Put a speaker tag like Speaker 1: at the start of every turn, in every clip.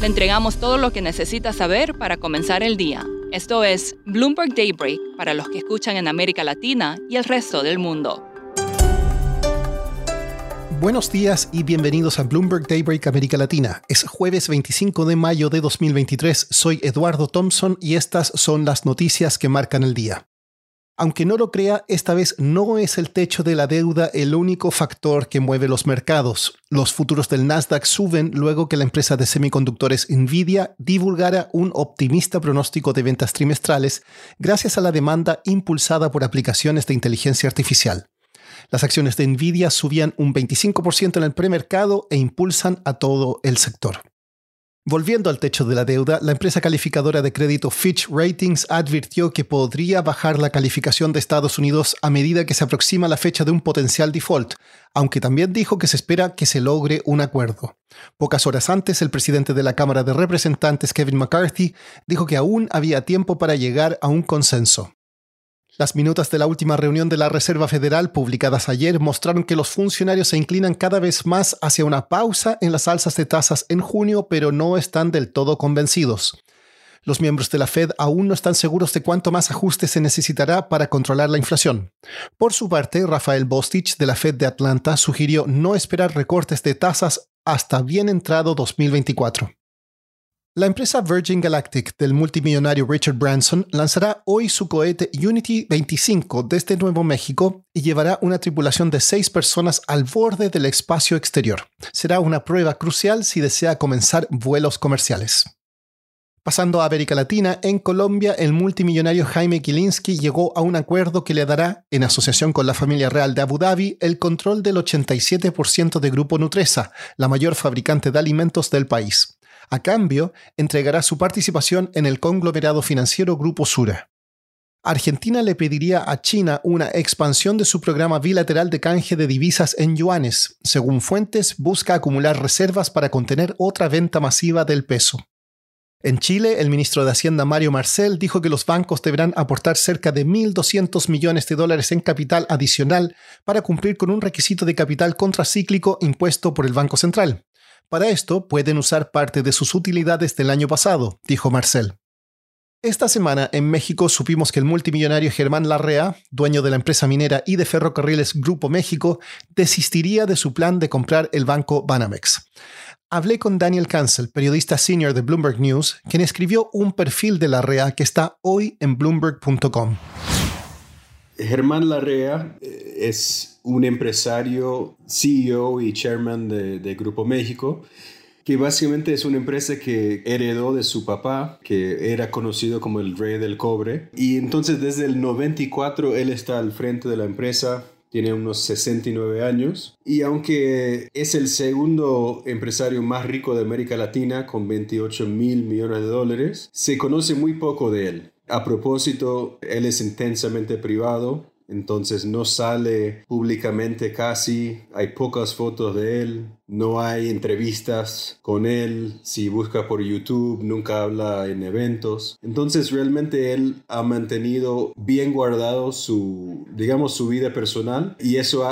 Speaker 1: Le entregamos todo lo que necesita saber para comenzar el día. Esto es Bloomberg Daybreak para los que escuchan en América Latina y el resto del mundo.
Speaker 2: Buenos días y bienvenidos a Bloomberg Daybreak América Latina. Es jueves 25 de mayo de 2023. Soy Eduardo Thompson y estas son las noticias que marcan el día. Aunque no lo crea, esta vez no es el techo de la deuda el único factor que mueve los mercados. Los futuros del Nasdaq suben luego que la empresa de semiconductores Nvidia divulgara un optimista pronóstico de ventas trimestrales gracias a la demanda impulsada por aplicaciones de inteligencia artificial. Las acciones de Nvidia subían un 25% en el premercado e impulsan a todo el sector. Volviendo al techo de la deuda, la empresa calificadora de crédito Fitch Ratings advirtió que podría bajar la calificación de Estados Unidos a medida que se aproxima la fecha de un potencial default, aunque también dijo que se espera que se logre un acuerdo. Pocas horas antes, el presidente de la Cámara de Representantes, Kevin McCarthy, dijo que aún había tiempo para llegar a un consenso. Las minutas de la última reunión de la Reserva Federal publicadas ayer mostraron que los funcionarios se inclinan cada vez más hacia una pausa en las alzas de tasas en junio, pero no están del todo convencidos. Los miembros de la Fed aún no están seguros de cuánto más ajuste se necesitará para controlar la inflación. Por su parte, Rafael Bostich de la Fed de Atlanta sugirió no esperar recortes de tasas hasta bien entrado 2024. La empresa Virgin Galactic del multimillonario Richard Branson lanzará hoy su cohete Unity 25 desde Nuevo México y llevará una tripulación de seis personas al borde del espacio exterior. Será una prueba crucial si desea comenzar vuelos comerciales. Pasando a América Latina, en Colombia el multimillonario Jaime Kilinski llegó a un acuerdo que le dará, en asociación con la familia real de Abu Dhabi, el control del 87% de Grupo Nutresa, la mayor fabricante de alimentos del país. A cambio, entregará su participación en el conglomerado financiero Grupo Sura. Argentina le pediría a China una expansión de su programa bilateral de canje de divisas en yuanes. Según fuentes, busca acumular reservas para contener otra venta masiva del peso. En Chile, el ministro de Hacienda Mario Marcel dijo que los bancos deberán aportar cerca de 1.200 millones de dólares en capital adicional para cumplir con un requisito de capital contracíclico impuesto por el Banco Central. Para esto pueden usar parte de sus utilidades del año pasado, dijo Marcel. Esta semana en México supimos que el multimillonario Germán Larrea, dueño de la empresa minera y de ferrocarriles Grupo México, desistiría de su plan de comprar el banco Banamex. Hablé con Daniel Cancel, periodista senior de Bloomberg News, quien escribió un perfil de Larrea que está hoy en bloomberg.com.
Speaker 3: Germán Larrea eh, es un empresario, CEO y chairman de, Grupo México, que básicamente es una empresa que heredó de su papá, que era conocido como el rey del cobre. Y entonces desde el 94 él está al frente de la empresa, tiene unos 69 años y aunque es el segundo empresario más rico de América Latina con 28 mil millones de dólares, se conoce muy poco de él. A propósito, él es intensamente privado, entonces no sale públicamente casi, hay pocas fotos de él, no hay entrevistas con él, si busca por YouTube nunca habla en eventos. Entonces realmente él ha mantenido bien guardado su, digamos, su vida personal y eso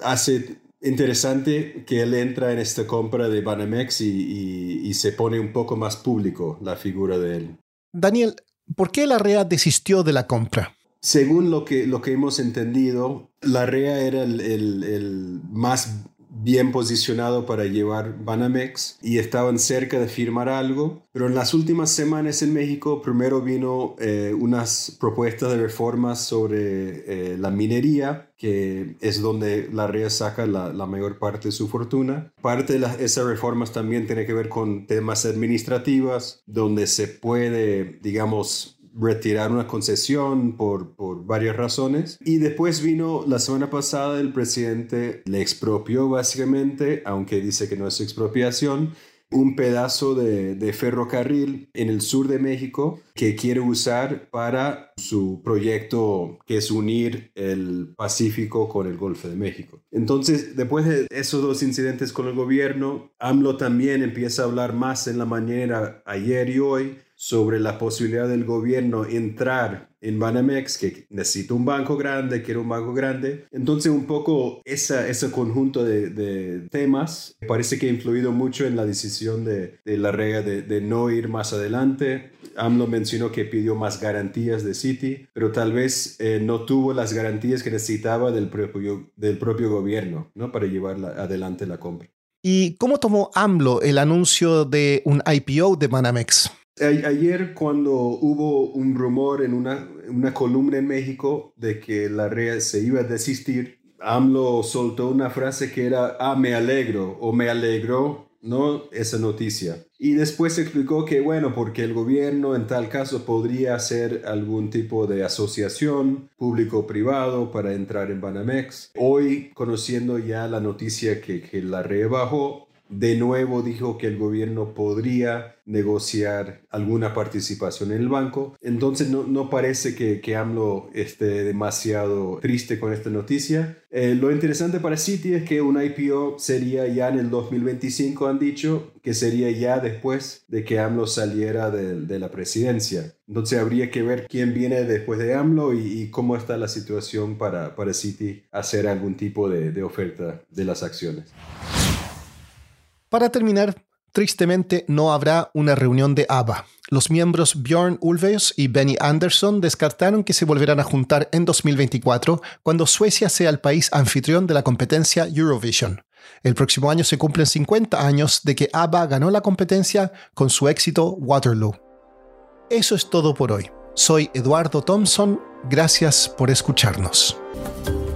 Speaker 3: hace interesante que él entra en esta compra de Banamex y, y se pone un poco más público la figura de él.
Speaker 2: Daniel, ¿Por qué la REA desistió de la compra?
Speaker 3: Según lo que, lo que hemos entendido, la REA era el, más bien posicionado para llevar Banamex y estaban cerca de firmar algo. Pero en las últimas semanas en México, primero vino eh, unas propuestas de reformas sobre eh, la minería, que es donde la REA saca la, mayor parte de su fortuna. Parte de esas reformas también tiene que ver con temas administrativos, donde se puede, digamos, retirar una concesión por, por varias razones. Y después vino la semana pasada el presidente le expropió básicamente, aunque dice que no es expropiación, un pedazo de, ferrocarril en el sur de México que quiere usar para su proyecto que es unir el Pacífico con el Golfo de México. Entonces, después de esos dos incidentes con el gobierno, AMLO también empieza a hablar más en la mañana ayer y hoy sobre la posibilidad del gobierno entrar en Banamex, que necesita un banco grande, quiere un banco grande. Entonces, un poco esa, ese conjunto de, temas parece que ha influido mucho en la decisión de, la regla de, no ir más adelante. AMLO mencionó que pidió más garantías de Citi, pero tal vez eh, no tuvo las garantías que necesitaba del propio, del propio gobierno ¿no? para llevar adelante la compra.
Speaker 2: ¿Y cómo tomó AMLO el anuncio de un IPO de Banamex?
Speaker 3: Ayer cuando hubo un rumor en una, una columna en México de que la red se iba a desistir, AMLO soltó una frase que era, ah, me alegro o me alegró, ¿no? Esa noticia. Y después explicó que, bueno, porque el gobierno en tal caso podría hacer algún tipo de asociación público-privado para entrar en Banamex. Hoy, conociendo ya la noticia que, que la red bajó, de nuevo dijo que el gobierno podría negociar alguna participación en el banco. Entonces no, parece que, que, AMLO esté demasiado triste con esta noticia. Eh, lo interesante para Citi es que un IPO sería ya en el 2025, han dicho, que sería ya después de que AMLO saliera de, la presidencia. Entonces habría que ver quién viene después de AMLO y, cómo está la situación para, para Citi hacer algún tipo de, de oferta de las acciones.
Speaker 2: Para terminar, tristemente no habrá una reunión de ABBA. Los miembros Björn Ulvaeus y Benny Andersson descartaron que se volverán a juntar en 2024 cuando Suecia sea el país anfitrión de la competencia Eurovision. El próximo año se cumplen 50 años de que ABBA ganó la competencia con su éxito Waterloo. Eso es todo por hoy. Soy Eduardo Thompson. Gracias por escucharnos.